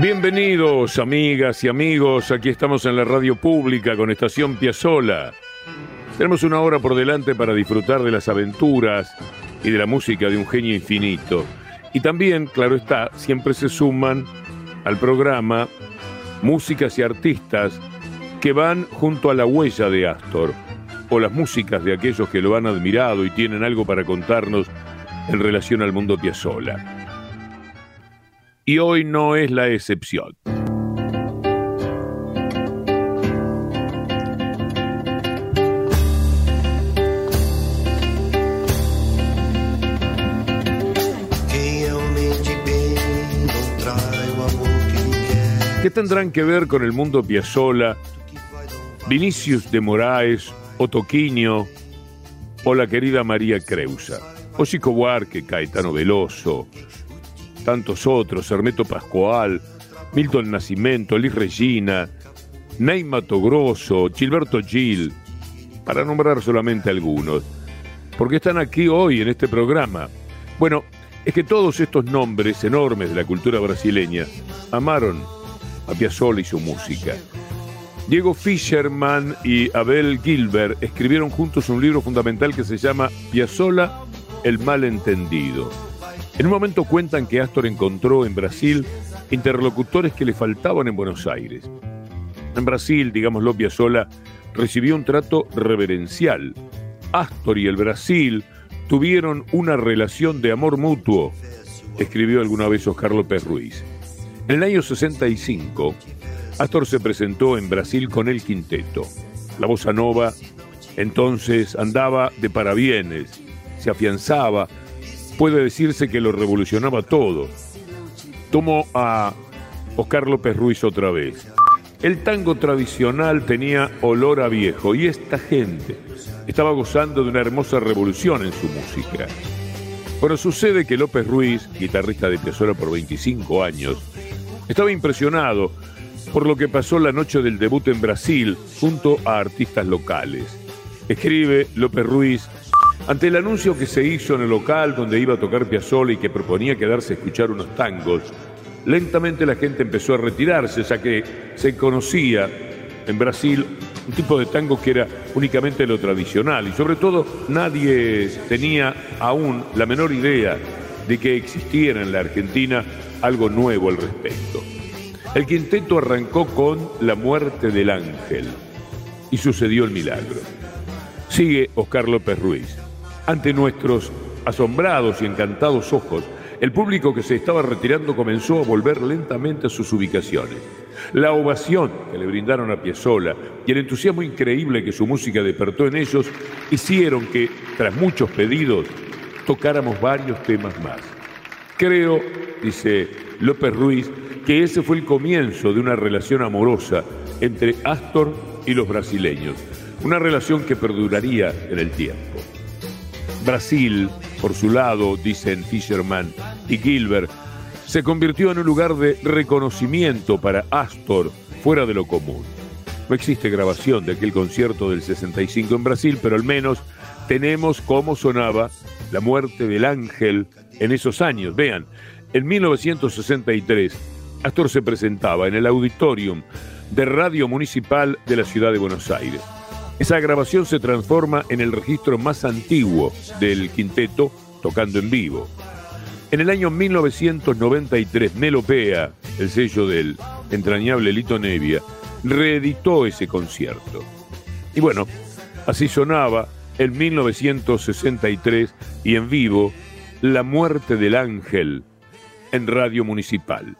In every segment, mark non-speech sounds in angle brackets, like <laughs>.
Bienvenidos, amigas y amigos. Aquí estamos en la radio pública con Estación Piazzola. Tenemos una hora por delante para disfrutar de las aventuras y de la música de un genio infinito. Y también, claro está, siempre se suman al programa músicas y artistas que van junto a la huella de Astor, o las músicas de aquellos que lo han admirado y tienen algo para contarnos en relación al mundo Piazzola y hoy no es la excepción. ¿Qué tendrán que ver con el mundo Piazzola, Vinicius de Moraes, Otoquinho o la querida María Creusa, o Chico Buarque, Caetano Veloso, tantos otros, Hermeto Pascual, Milton Nascimento, Liz Regina, Ney Grosso, Gilberto Gil, para nombrar solamente algunos, porque están aquí hoy en este programa. Bueno, es que todos estos nombres enormes de la cultura brasileña amaron a Piazzolla y su música. Diego Fischerman y Abel Gilbert escribieron juntos un libro fundamental que se llama Piazzolla, el malentendido en un momento cuentan que Astor encontró en Brasil interlocutores que le faltaban en Buenos Aires. En Brasil, digámoslo, Piazzolla recibió un trato reverencial. Astor y el Brasil tuvieron una relación de amor mutuo, escribió alguna vez Oscar López Ruiz. En el año 65, Astor se presentó en Brasil con el quinteto. La bossa nova entonces andaba de parabienes, se afianzaba puede decirse que lo revolucionaba todo. Tomo a Oscar López Ruiz otra vez. El tango tradicional tenía olor a viejo y esta gente estaba gozando de una hermosa revolución en su música. Bueno, sucede que López Ruiz, guitarrista de Piazzolla por 25 años, estaba impresionado por lo que pasó la noche del debut en Brasil junto a artistas locales. Escribe López Ruiz ante el anuncio que se hizo en el local donde iba a tocar Piazzolla y que proponía quedarse a escuchar unos tangos, lentamente la gente empezó a retirarse, ya que se conocía en Brasil un tipo de tango que era únicamente lo tradicional y sobre todo nadie tenía aún la menor idea de que existiera en la Argentina algo nuevo al respecto. El quinteto arrancó con La muerte del ángel y sucedió el milagro. Sigue Oscar López Ruiz. Ante nuestros asombrados y encantados ojos, el público que se estaba retirando comenzó a volver lentamente a sus ubicaciones. La ovación que le brindaron a Piazzolla y el entusiasmo increíble que su música despertó en ellos hicieron que, tras muchos pedidos, tocáramos varios temas más. Creo, dice López Ruiz, que ese fue el comienzo de una relación amorosa entre Astor y los brasileños, una relación que perduraría en el tiempo. Brasil, por su lado, dicen Fisherman y Gilbert, se convirtió en un lugar de reconocimiento para Astor fuera de lo común. No existe grabación de aquel concierto del 65 en Brasil, pero al menos tenemos cómo sonaba la muerte del ángel en esos años. Vean, en 1963, Astor se presentaba en el auditorium de Radio Municipal de la ciudad de Buenos Aires. Esa grabación se transforma en el registro más antiguo del quinteto tocando en vivo. En el año 1993, Melopea, el sello del entrañable Lito Nevia, reeditó ese concierto. Y bueno, así sonaba en 1963 y en vivo La muerte del ángel en Radio Municipal.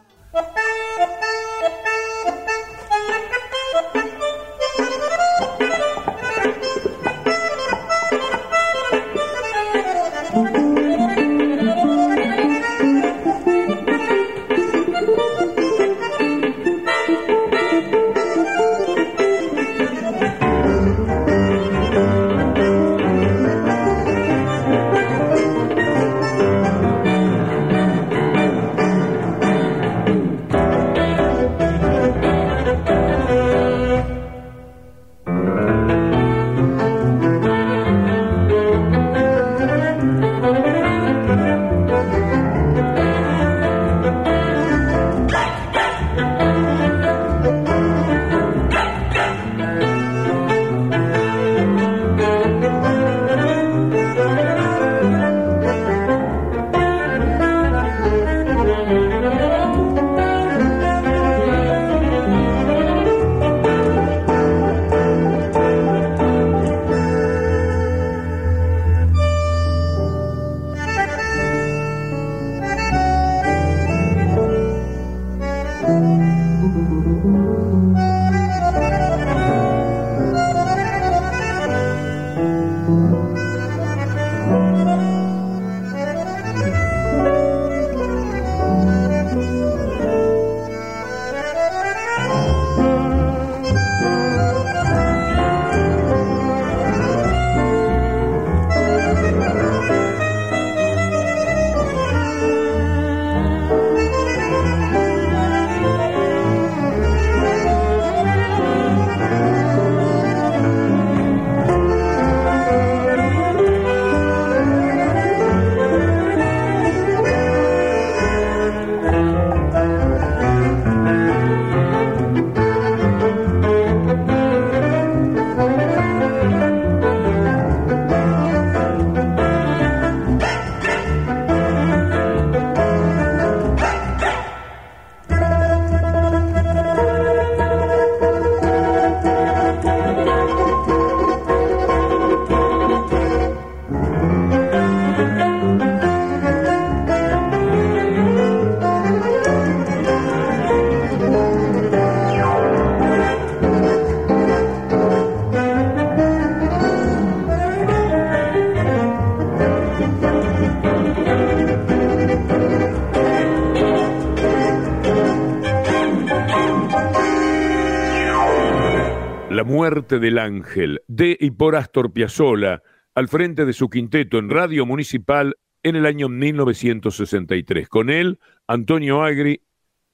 Muerte del ángel, de y por Astor Piazzolla, al frente de su quinteto en Radio Municipal en el año 1963. Con él, Antonio Agri,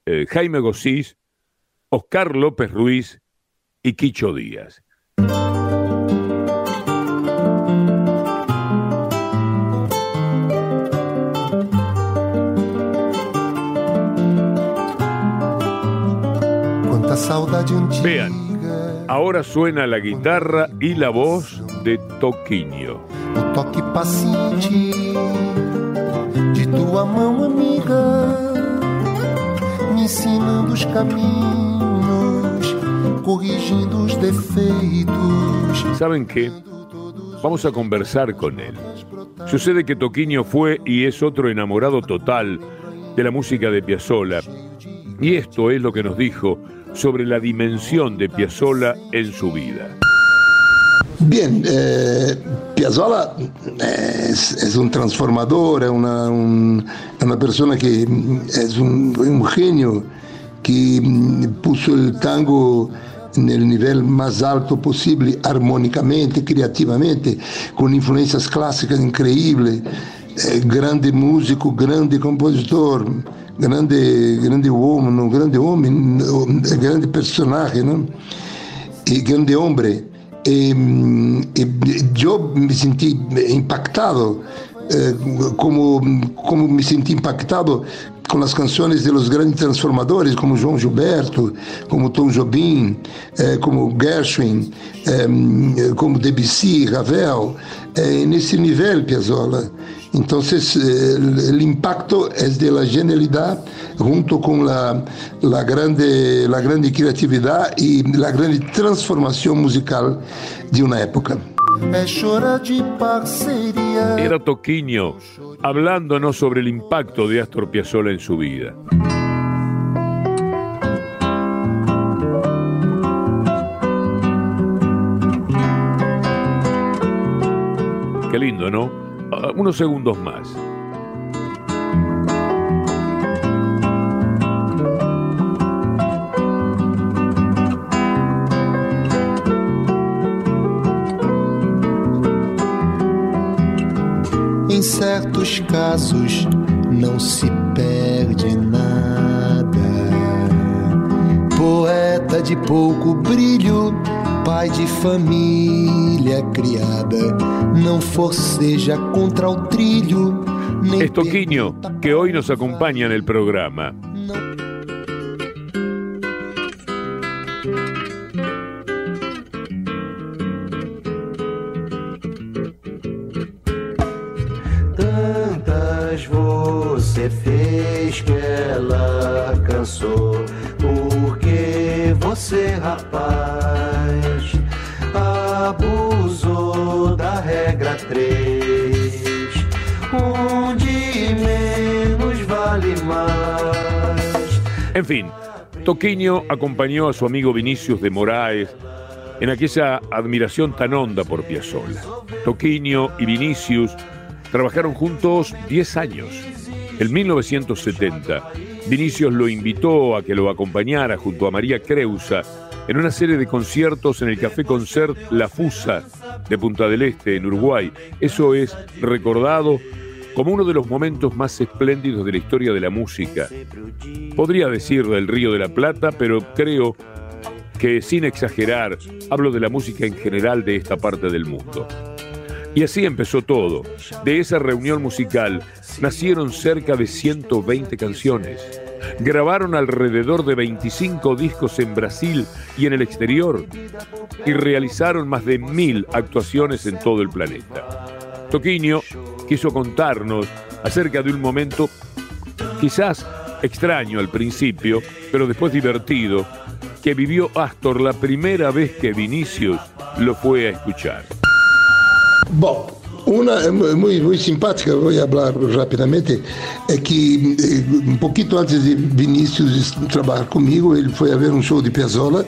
eh, Jaime Gossís, Oscar López Ruiz y Quicho Díaz. Vean, Ahora suena la guitarra y la voz de Toquinho. O toque paciente de tua mão amiga, me ensinando os caminhos, corrigindo os defeitos. ¿Saben qué? Vamos a conversar con él. Sucede que Toquinho fue y es otro enamorado total de la música de Piazzolla. Y esto es lo que nos dijo sobre la dimensión de Piazzolla en su vida. Bien, eh, Piazzolla es, es, un transformador, es una, un, persona que es un, genio que puso el tango en el nivel más alto posible, armónicamente, creativamente, con influencias clásicas increíbles, eh, grande músico, grande compositor, grande, grande uomo, grande homem, grande personagem, né? e grande homem. E, e, eu me senti impactado, eh, como, como me senti impactado com as canções de los grandes transformadores, como João Gilberto, como Tom Jobim, eh, como Gershwin, eh, como Debussy, Ravel, nesse nível, Piazzolla. Entonces, el, impacto es de la genialidad junto con la, la, grande, la grande creatividad y la grande transformación musical de una época. Era Toquinho hablándonos sobre el impacto de Astor Piazzolla en su vida. Qué lindo, ¿no? Ah, unos segundos más. Em certos casos não se perde nada. Poeta de pouco brilho, pai de família criada, não forceja contra o trilho. Es Toquinho, que hoy nos acompaña en el programa. Toquinho acompañó a su amigo Vinicius de Moraes en aquella admiración tan honda por Piazzolla. Toquinho y Vinicius trabajaron juntos 10 años. En 1970, Vinicius lo invitó a que lo acompañara junto a María Creusa en una serie de conciertos en el Café Concert La Fusa de Punta del Este, en Uruguay. Eso es recordado como uno de los momentos más espléndidos de la historia de la música. Podría decir del Río de la Plata, pero creo que sin exagerar hablo de la música en general de esta parte del mundo. Y así empezó todo. De esa reunión musical nacieron cerca de 120 canciones. Grabaron alrededor de 25 discos en Brasil y en el exterior y realizaron más de mil actuaciones en todo el planeta. Toquinho quiso contarnos acerca de un momento quizás extraño al principio, pero después divertido, que vivió Astor la primera vez que Vinicius lo fue a escuchar. Bom, uma é mu- muito, muito simpática, vou falar rapidamente, é que eh, um pouquinho antes de Vinícius trabalhar comigo, ele foi a ver um show de Piazzolla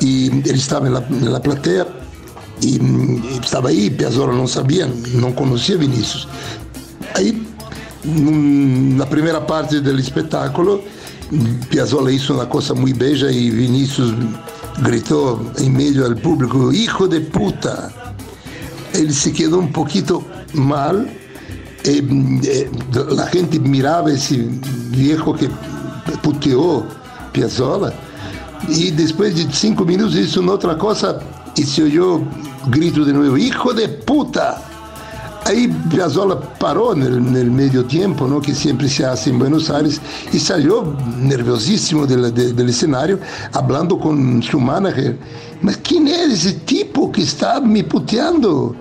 e ele estava na, na plateia e, hum, e estava aí, Piazzolla não sabia, não conhecia Vinícius. Aí, na primeira parte do espetáculo, Piazzolla hizo uma coisa muito beija e Vinícius gritou em meio ao público, hijo de puta! él se quedó un poquito mal. eh, eh, la gente miraba ese viejo que puteó Piazzolla y después de cinco minutos una otra cosa y se oyó grito de nuevo, hijo de puta. Ahí Piazzolla paró en el, medio tiempo, ¿no? que siempre se hace en Buenos Aires, y salió nerviosísimo del, de- del escenario, hablando con su manager. ¿Mas quién es ese tipo que está me puteando?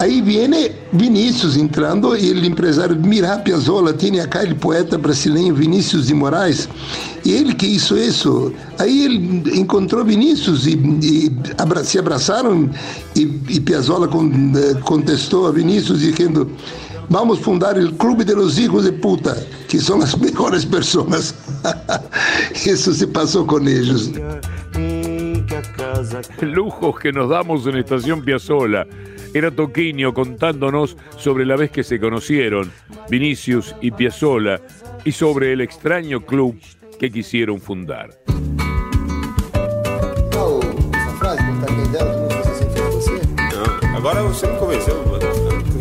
Aí viene Vinícius entrando e o empresário, mira, Piazzolla, acá o poeta brasileiro Vinícius de Moraes, e ele que hizo isso. Aí ele encontrou Vinícius e, e abra- se abraçaram e, e con- eh, contestou a Vinícius dizendo vamos fundar o Clube de los Hijos de Puta, que são as <laughs> melhores pessoas. <laughs> Isso se passou com eles. <laughs> Lujos que nos damos en Estación Piazzola. Era Toquinho contándonos sobre la vez que se conocieron, Vinicius y Piazzola, y sobre el extraño club que quisieron fundar. Agora você me convenceu.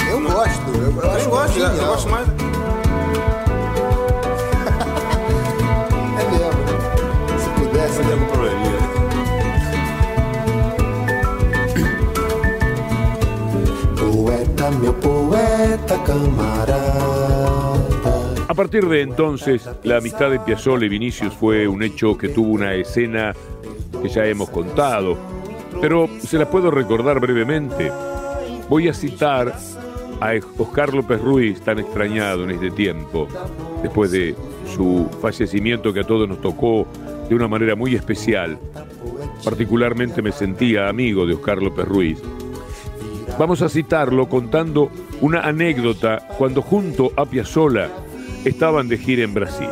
Eu gosto, eu, eu acho Eu gosto, eu genial. gosto mais. A partir de entonces, la amistad de Piazzolla y Vinicius fue un hecho que tuvo una escena que ya hemos contado, pero se la puedo recordar brevemente. Voy a citar a Oscar López Ruiz, tan extrañado en este tiempo, después de su fallecimiento que a todos nos tocó de una manera muy especial. Particularmente me sentía amigo de Oscar López Ruiz. Vamos a citarlo contando una anécdota cuando junto a Piazzolla estaban de gira en Brasil.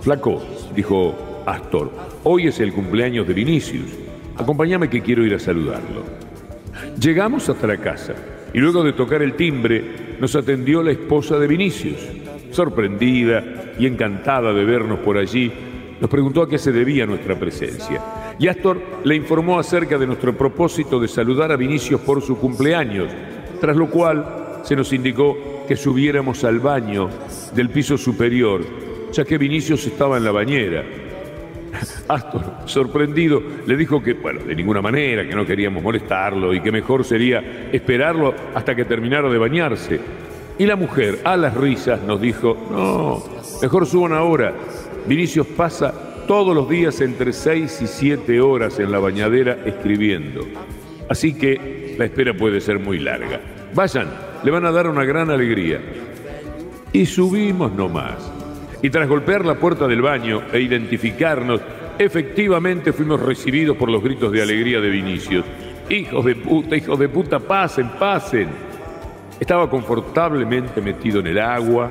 Flaco, dijo Astor, hoy es el cumpleaños de Vinicius. Acompáñame que quiero ir a saludarlo. Llegamos hasta la casa y luego de tocar el timbre nos atendió la esposa de Vinicius. Sorprendida y encantada de vernos por allí, nos preguntó a qué se debía nuestra presencia. Y Astor le informó acerca de nuestro propósito de saludar a Vinicius por su cumpleaños, tras lo cual se nos indicó que subiéramos al baño del piso superior, ya que Vinicius estaba en la bañera. <laughs> Astor, sorprendido, le dijo que, bueno, de ninguna manera, que no queríamos molestarlo y que mejor sería esperarlo hasta que terminara de bañarse. Y la mujer, a las risas, nos dijo, no, mejor suban ahora. Vinicius pasa todos los días entre 6 y 7 horas en la bañadera escribiendo. Así que la espera puede ser muy larga. Vayan, le van a dar una gran alegría. Y subimos nomás. Y tras golpear la puerta del baño e identificarnos, efectivamente fuimos recibidos por los gritos de alegría de Vinicius. Hijos de puta, hijos de puta, pasen, pasen. Estaba confortablemente metido en el agua,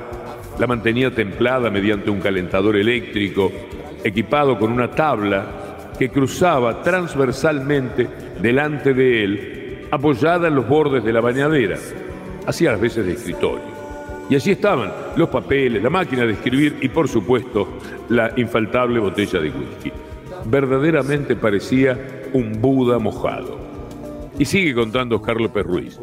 la mantenía templada mediante un calentador eléctrico, equipado con una tabla que cruzaba transversalmente delante de él, apoyada en los bordes de la bañadera, hacía las veces de escritorio. Y allí estaban los papeles, la máquina de escribir y por supuesto la infaltable botella de whisky. Verdaderamente parecía un Buda mojado. Y sigue contando Carlos Perruiz.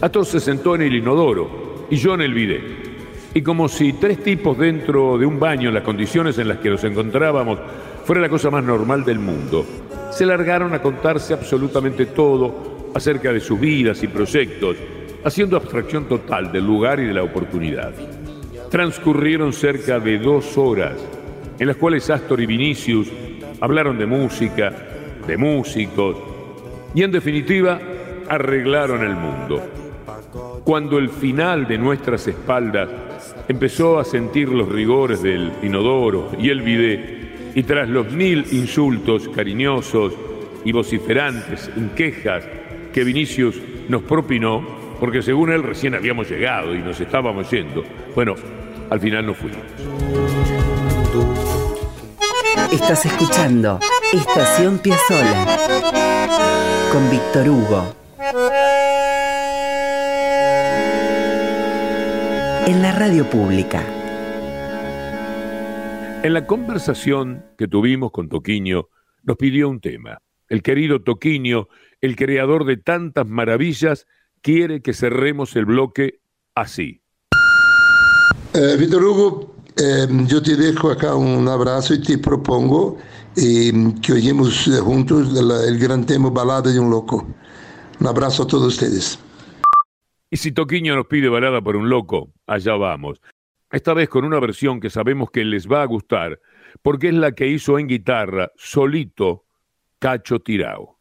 Ator se sentó en el inodoro y yo en el bidet. Y como si tres tipos dentro de un baño las condiciones en las que nos encontrábamos fuera la cosa más normal del mundo, se largaron a contarse absolutamente todo acerca de sus vidas y proyectos haciendo abstracción total del lugar y de la oportunidad. Transcurrieron cerca de dos horas, en las cuales Astor y Vinicius hablaron de música, de músicos, y en definitiva arreglaron el mundo. Cuando el final de nuestras espaldas empezó a sentir los rigores del inodoro y el bidet, y tras los mil insultos cariñosos y vociferantes en quejas que Vinicius nos propinó, porque según él recién habíamos llegado y nos estábamos yendo. Bueno, al final no fuimos. Estás escuchando Estación Piazzola con Víctor Hugo. En la radio pública. En la conversación que tuvimos con Toquiño, nos pidió un tema. El querido Toquiño, el creador de tantas maravillas, quiere que cerremos el bloque así. Eh, Víctor Hugo, eh, yo te dejo acá un abrazo y te propongo eh, que oímos juntos el, el gran tema Balada de un Loco. Un abrazo a todos ustedes. Y si Toquiño nos pide balada por un loco, allá vamos. Esta vez con una versión que sabemos que les va a gustar, porque es la que hizo en guitarra, solito, Cacho Tirao.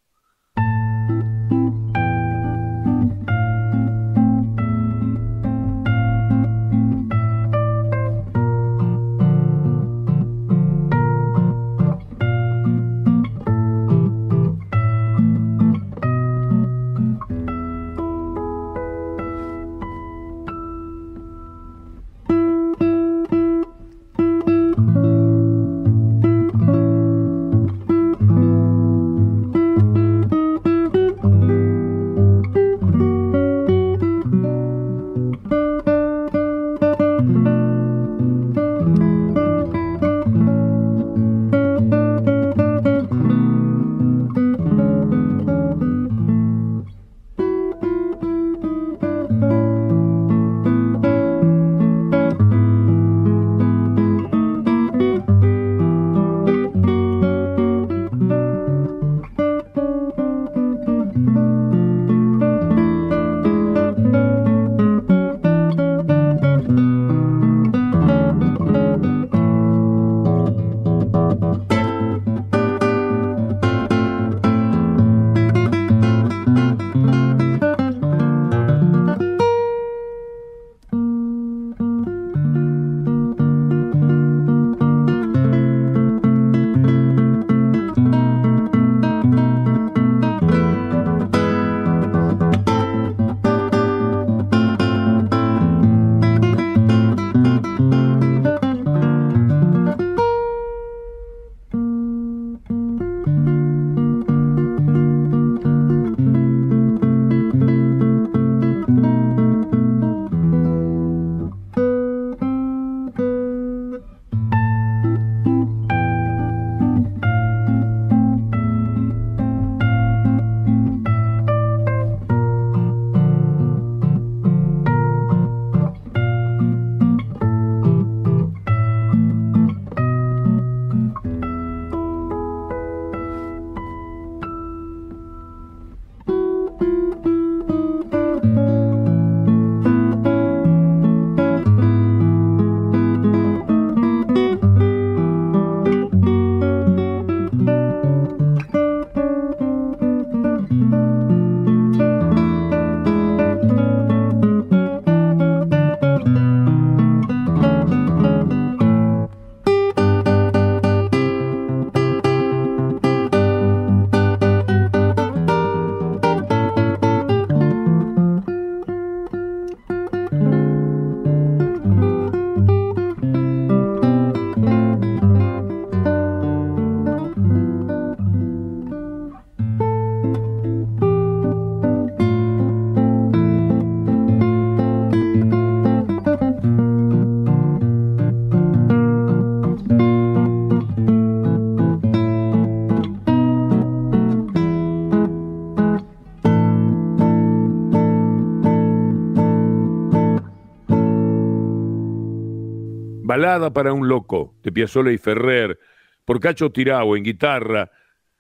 Balada para un loco, de Piazzolla y Ferrer, por Cacho Tirao en guitarra,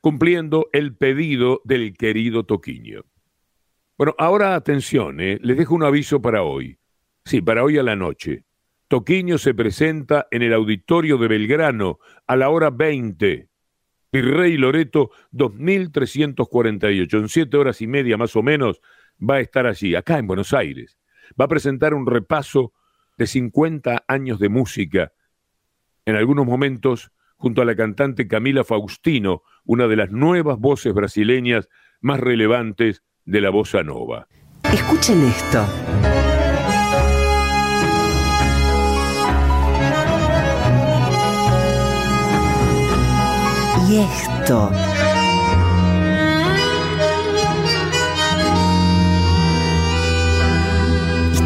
cumpliendo el pedido del querido Toquiño. Bueno, ahora atención, ¿eh? les dejo un aviso para hoy. Sí, para hoy a la noche. Toquiño se presenta en el auditorio de Belgrano a la hora 20. Virrey Loreto 2348. En siete horas y media más o menos va a estar allí, acá en Buenos Aires. Va a presentar un repaso de 50 años de música. En algunos momentos, junto a la cantante Camila Faustino, una de las nuevas voces brasileñas más relevantes de la bossa nova. Escuchen esto. Y esto.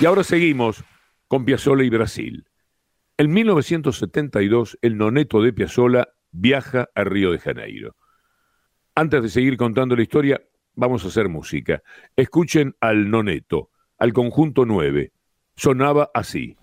Y ahora seguimos con Piazzolla y Brasil. En 1972, el noneto de Piazzolla viaja a Río de Janeiro. Antes de seguir contando la historia, vamos a hacer música. Escuchen al noneto, al conjunto 9. Sonaba así.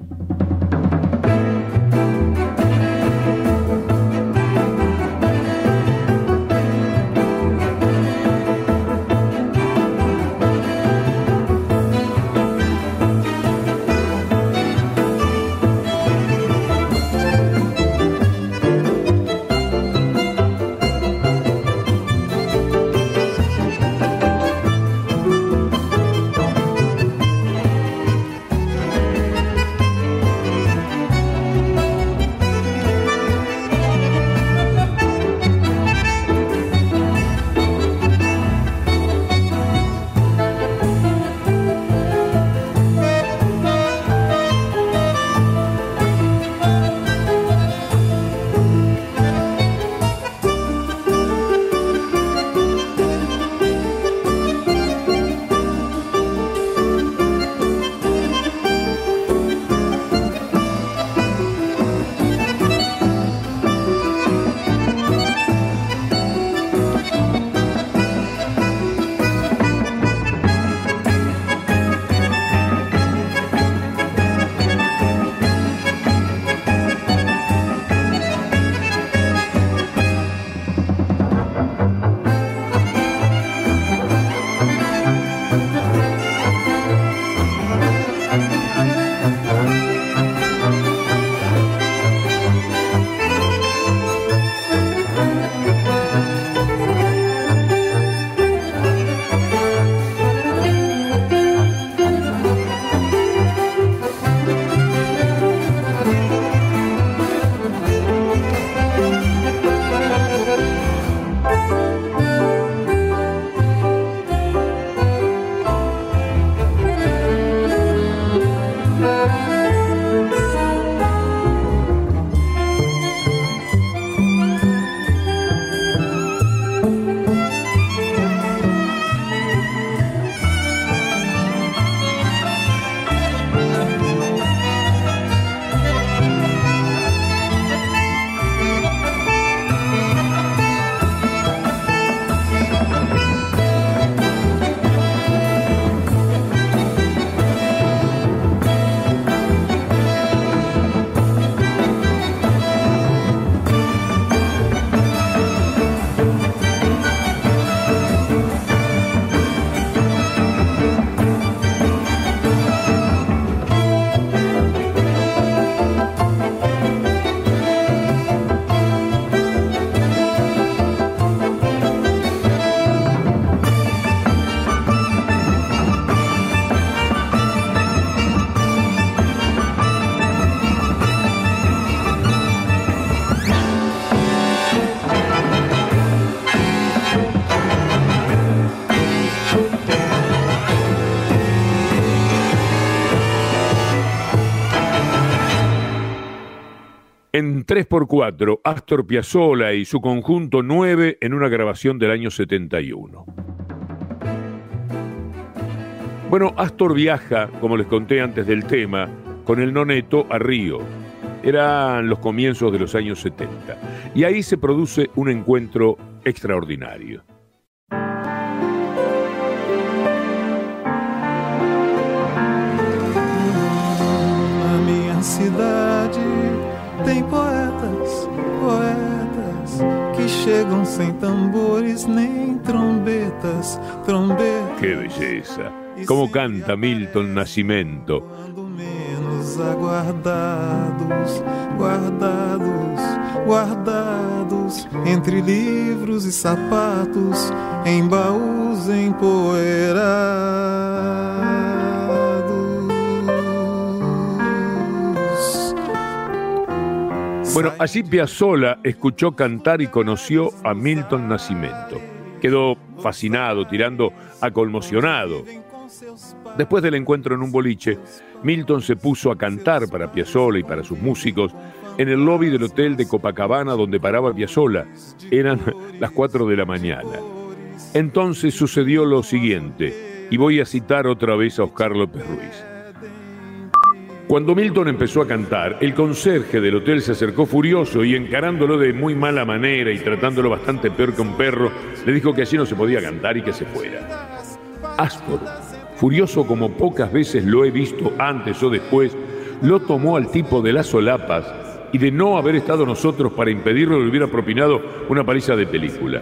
3x4, Astor Piazzolla y su conjunto 9 en una grabación del año 71. Bueno, Astor viaja, como les conté antes del tema, con el noneto a Río. Eran los comienzos de los años 70. Y ahí se produce un encuentro extraordinario. Na minha tem poetas, poetas que chegam sem tambores nem trombetas, trombetas. ¡Qué belleza! Cómo canta Milton Nascimento. Quando menos aguardados, guardados, guardados entre livros e sapatos, em baús empoeirados. Bueno, allí Piazzolla escuchó cantar y conoció a Milton Nascimento. Quedó fascinado, tirando a conmocionado. Después del encuentro en un boliche, Milton se puso a cantar para Piazzolla y para sus músicos en el lobby del hotel de Copacabana donde paraba Piazzolla. Eran <laughs> las 4 de la mañana. Entonces sucedió lo siguiente, y voy a citar otra vez a Oscar López Ruiz. Cuando Milton empezó a cantar, el conserje del hotel se acercó furioso y encarándolo de muy mala manera y tratándolo bastante peor que un perro, le dijo que allí no se podía cantar y que se fuera. Astor, furioso como pocas veces lo he visto antes o después, lo tomó al tipo de las solapas y de no haber estado nosotros para impedirlo le hubiera propinado una paliza de película.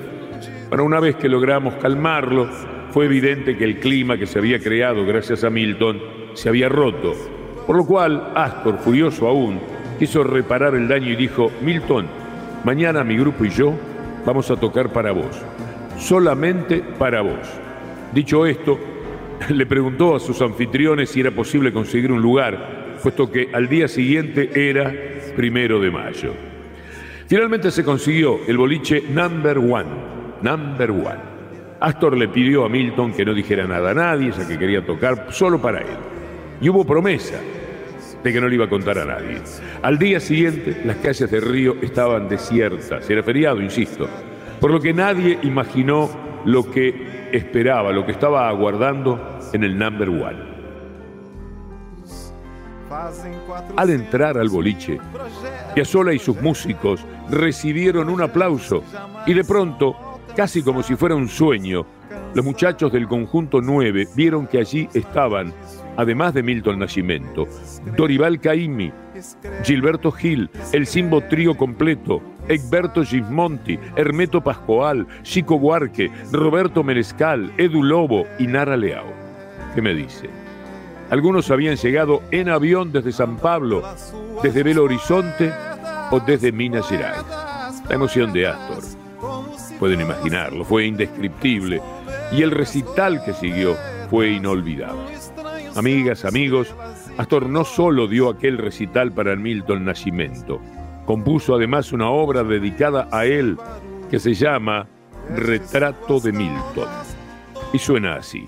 Pero una vez que logramos calmarlo, fue evidente que el clima que se había creado gracias a Milton se había roto, por lo cual Astor, furioso aún, quiso reparar el daño y dijo, Milton, mañana mi grupo y yo vamos a tocar para vos, solamente para vos. Dicho esto, <laughs> le preguntó a sus anfitriones si era posible conseguir un lugar, puesto que al día siguiente era primero de mayo. Finalmente se consiguió el boliche number one, number one. Astor le pidió a Milton que no dijera nada a nadie, ya que quería tocar solo para él. Y hubo promesa de que no le iba a contar a nadie. Al día siguiente, las calles de Río estaban desiertas, era feriado, insisto, por lo que nadie imaginó lo que esperaba, lo que estaba aguardando en el number one. Al entrar al boliche, Piazzolla y sus músicos recibieron un aplauso y de pronto, casi como si fuera un sueño, los muchachos del conjunto 9 vieron que allí estaban, además de Milton Nascimento, Dorival Caymmi, Gilberto Gil, el Simbo Trío completo, Egberto Gismonti, Hermeto Pascual, Chico Buarque, Roberto Menescal, Edu Lobo y Nara Leao. ¿Qué me dice? Algunos habían llegado en avión desde San Pablo, desde Belo Horizonte o desde Minas Gerais. La emoción de Astor. Pueden imaginarlo, fue indescriptible y el recital que siguió fue inolvidable. Amigas, amigos, Astor no solo dio aquel recital para Milton Nascimento, compuso además una obra dedicada a él que se llama Retrato de Milton. Y suena así.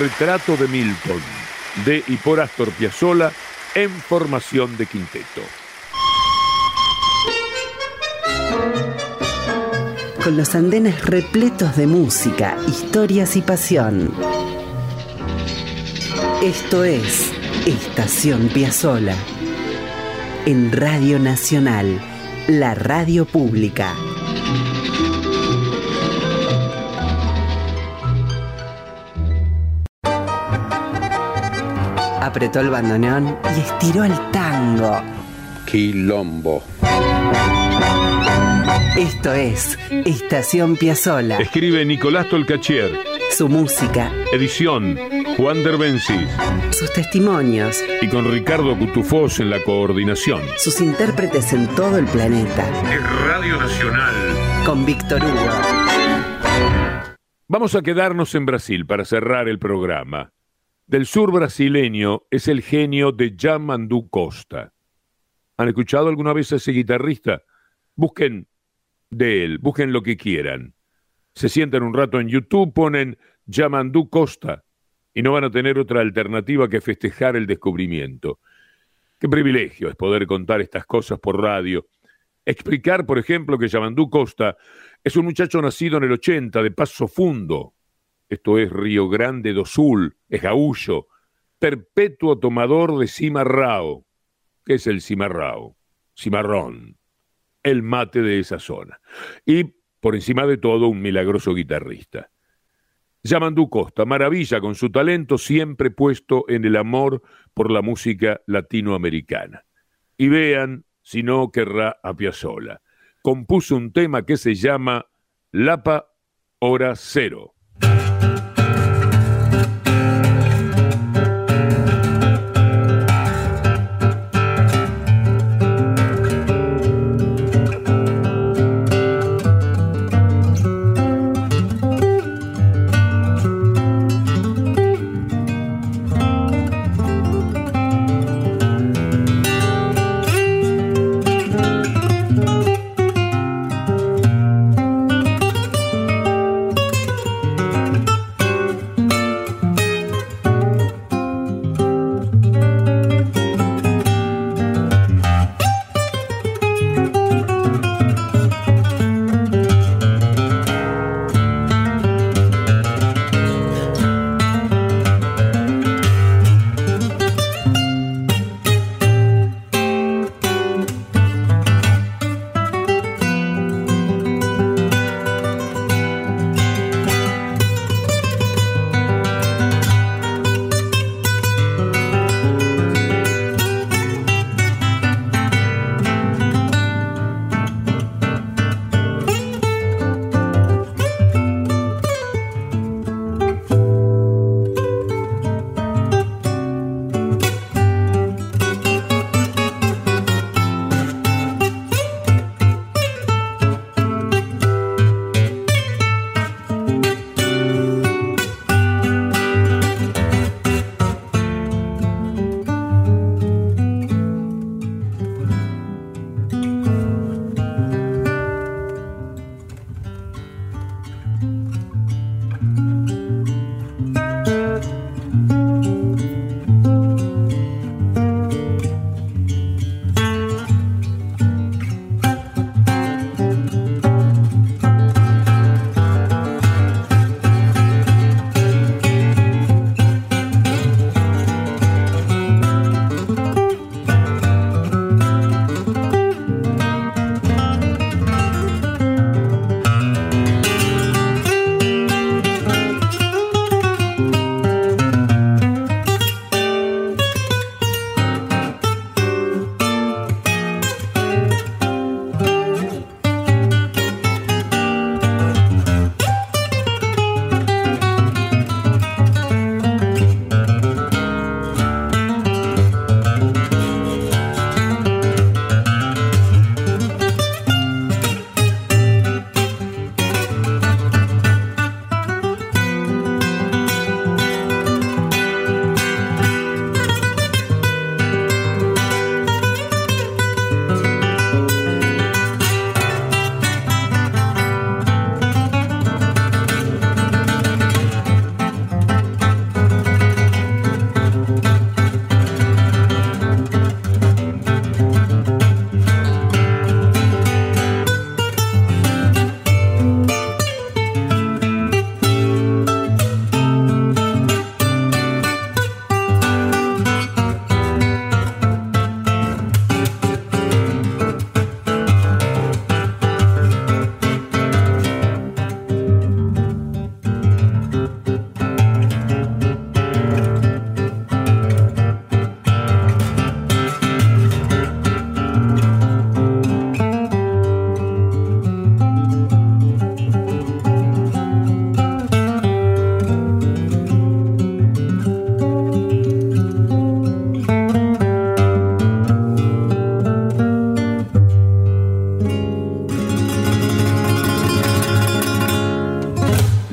Retrato de Milton, de y por Astor Piazzolla, en formación de quinteto. Con los andenes repletos de música, historias y pasión. Esto es Estación Piazzola. En Radio Nacional, la radio pública. Apretó el bandoneón y estiró el tango. Quilombo. Esto es Estación Piazzola. Escribe Nicolás Tolcachier. Su música. Edición Juan Derbencis. Sus testimonios. Y con Ricardo Cutufós en la coordinación. Sus intérpretes en todo el planeta. Es Radio Nacional. Con Víctor Hugo. Vamos a quedarnos en Brasil para cerrar el programa. Del sur brasileño es el genio de Yamandu Costa. ¿Han escuchado alguna vez a ese guitarrista? Busquen de él, busquen lo que quieran. Se sientan un rato en YouTube, ponen Yamandu Costa y no van a tener otra alternativa que festejar el descubrimiento. Qué privilegio es poder contar estas cosas por radio. Explicar, por ejemplo, que Yamandú Costa es un muchacho nacido en el 80 de Paso Fundo. Esto es Río Grande do Sul, es gaullo, perpetuo tomador de cimarrao. ¿Qué es el cimarrao? Cimarrón. El mate de esa zona. Y, por encima de todo, un milagroso guitarrista. Yamandú Costa, maravilla con su talento siempre puesto en el amor por la música latinoamericana. Y vean si no querrá a Piazzolla. Compuso un tema que se llama Lapa Hora Cero.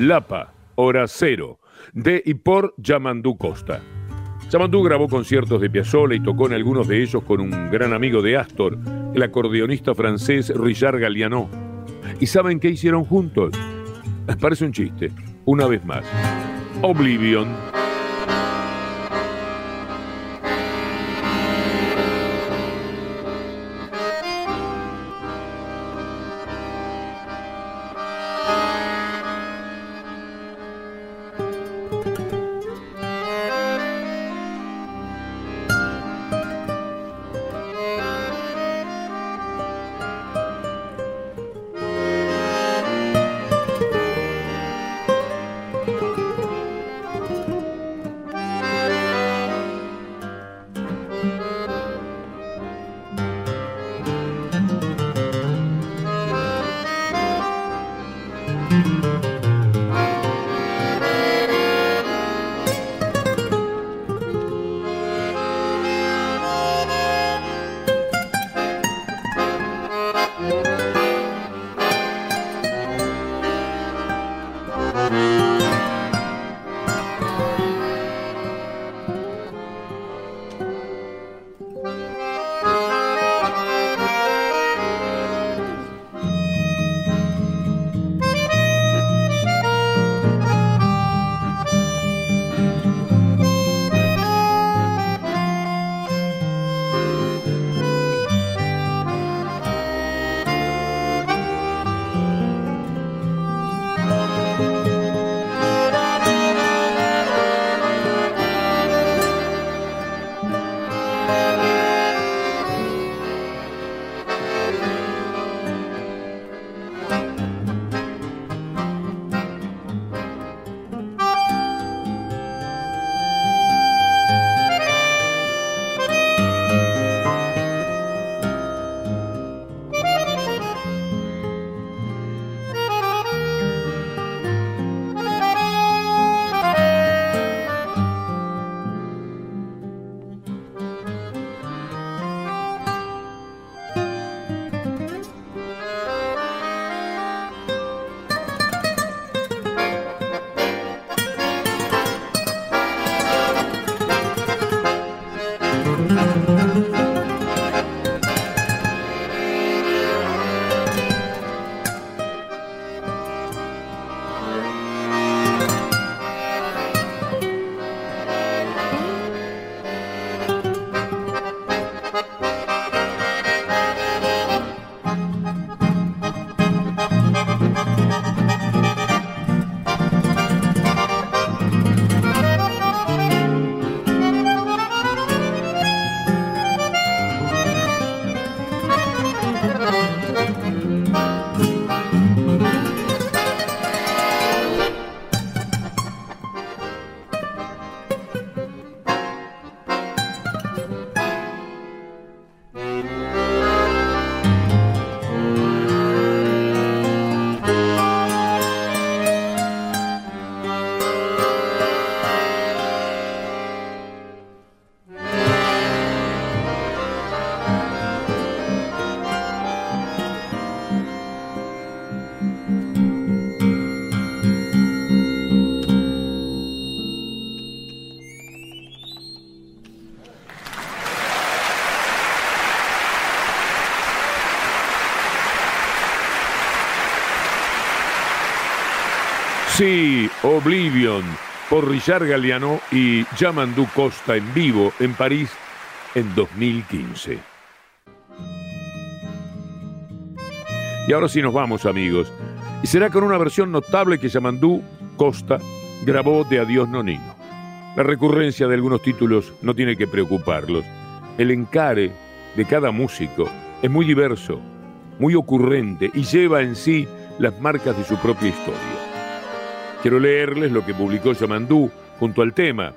Lapa, Hora Cero, de y por Yamandú Costa. Yamandú grabó conciertos de Piazzolla y tocó en algunos de ellos con un gran amigo de Astor, el acordeonista francés Richard Galliano. ¿Y saben qué hicieron juntos? Parece un chiste, una vez más. Oblivion. Sí, Oblivion, por Richard Galliano y Yamandú Costa en vivo en París en 2015. Y ahora sí nos vamos, amigos. Y será con una versión notable que Yamandú Costa grabó de Adiós Nonino. La recurrencia de algunos títulos no tiene que preocuparlos. El encare de cada músico es muy diverso, muy ocurrente y lleva en sí las marcas de su propia historia. Quiero leerles lo que publicó Yamandú junto al tema.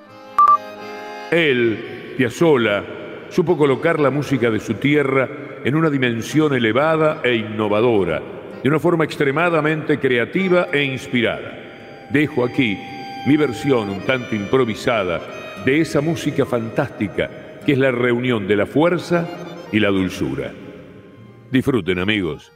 Él, Piazzolla, supo colocar la música de su tierra en una dimensión elevada e innovadora, de una forma extremadamente creativa e inspirada. Dejo aquí mi versión un tanto improvisada de esa música fantástica que es la reunión de la fuerza y la dulzura. Disfruten amigos.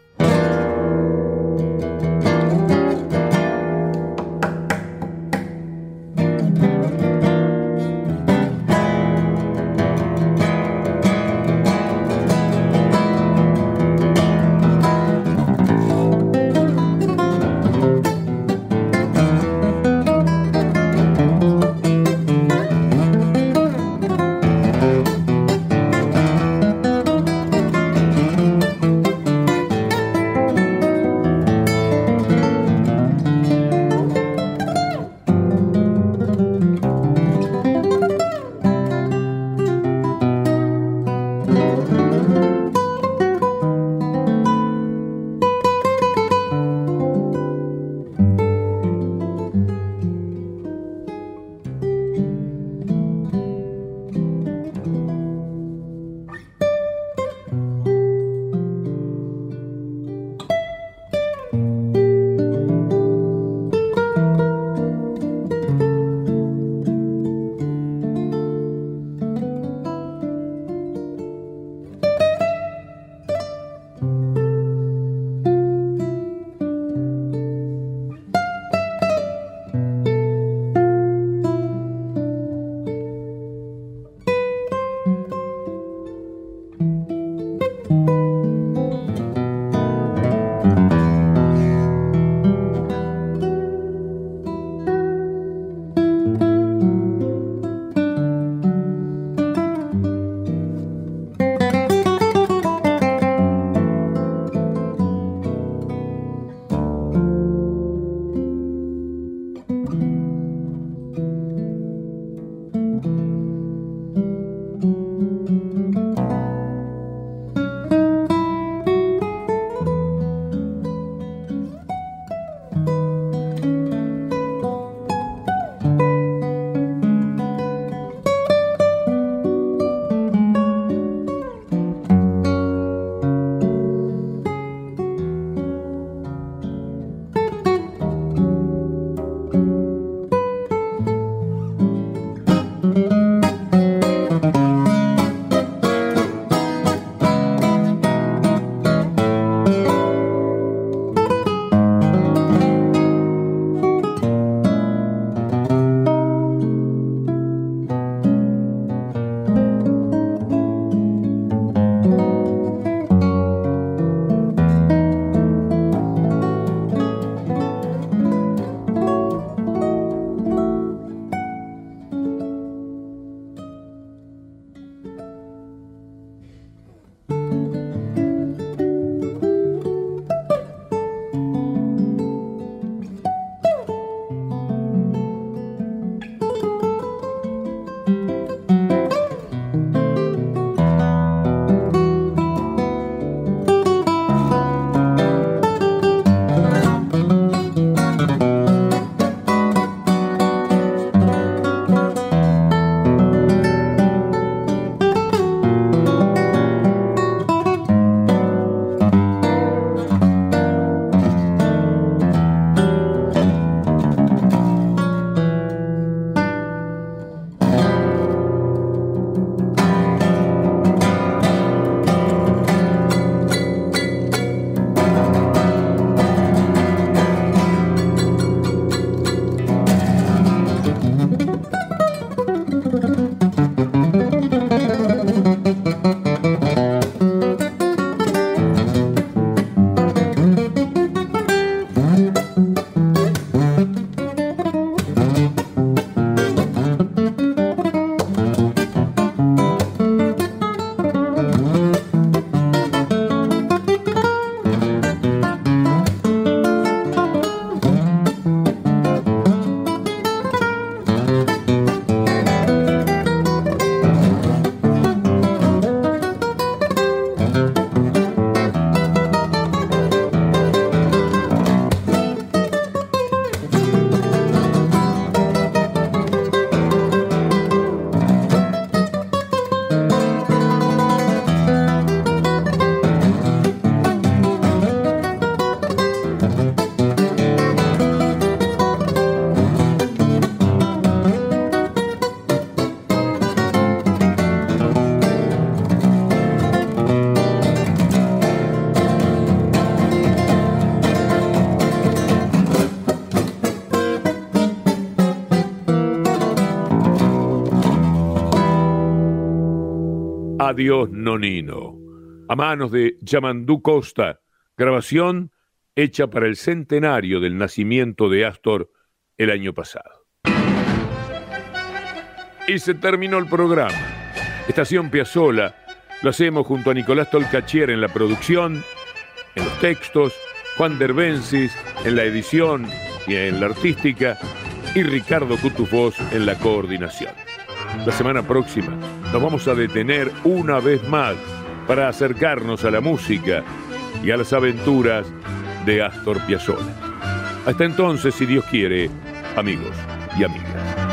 Adiós Nonino, a manos de Yamandú Costa, grabación hecha para el centenario del nacimiento de Astor el año pasado. Y se terminó el programa. Estación Piazzola lo hacemos junto a Nicolás Tolcachier en la producción, en los textos, Juan Derbensis en la edición y en la artística y Ricardo Cutufós en la coordinación. La semana próxima nos vamos a detener una vez más para acercarnos a la música y a las aventuras de Astor Piazzolla. Hasta entonces, si Dios quiere, amigos y amigas.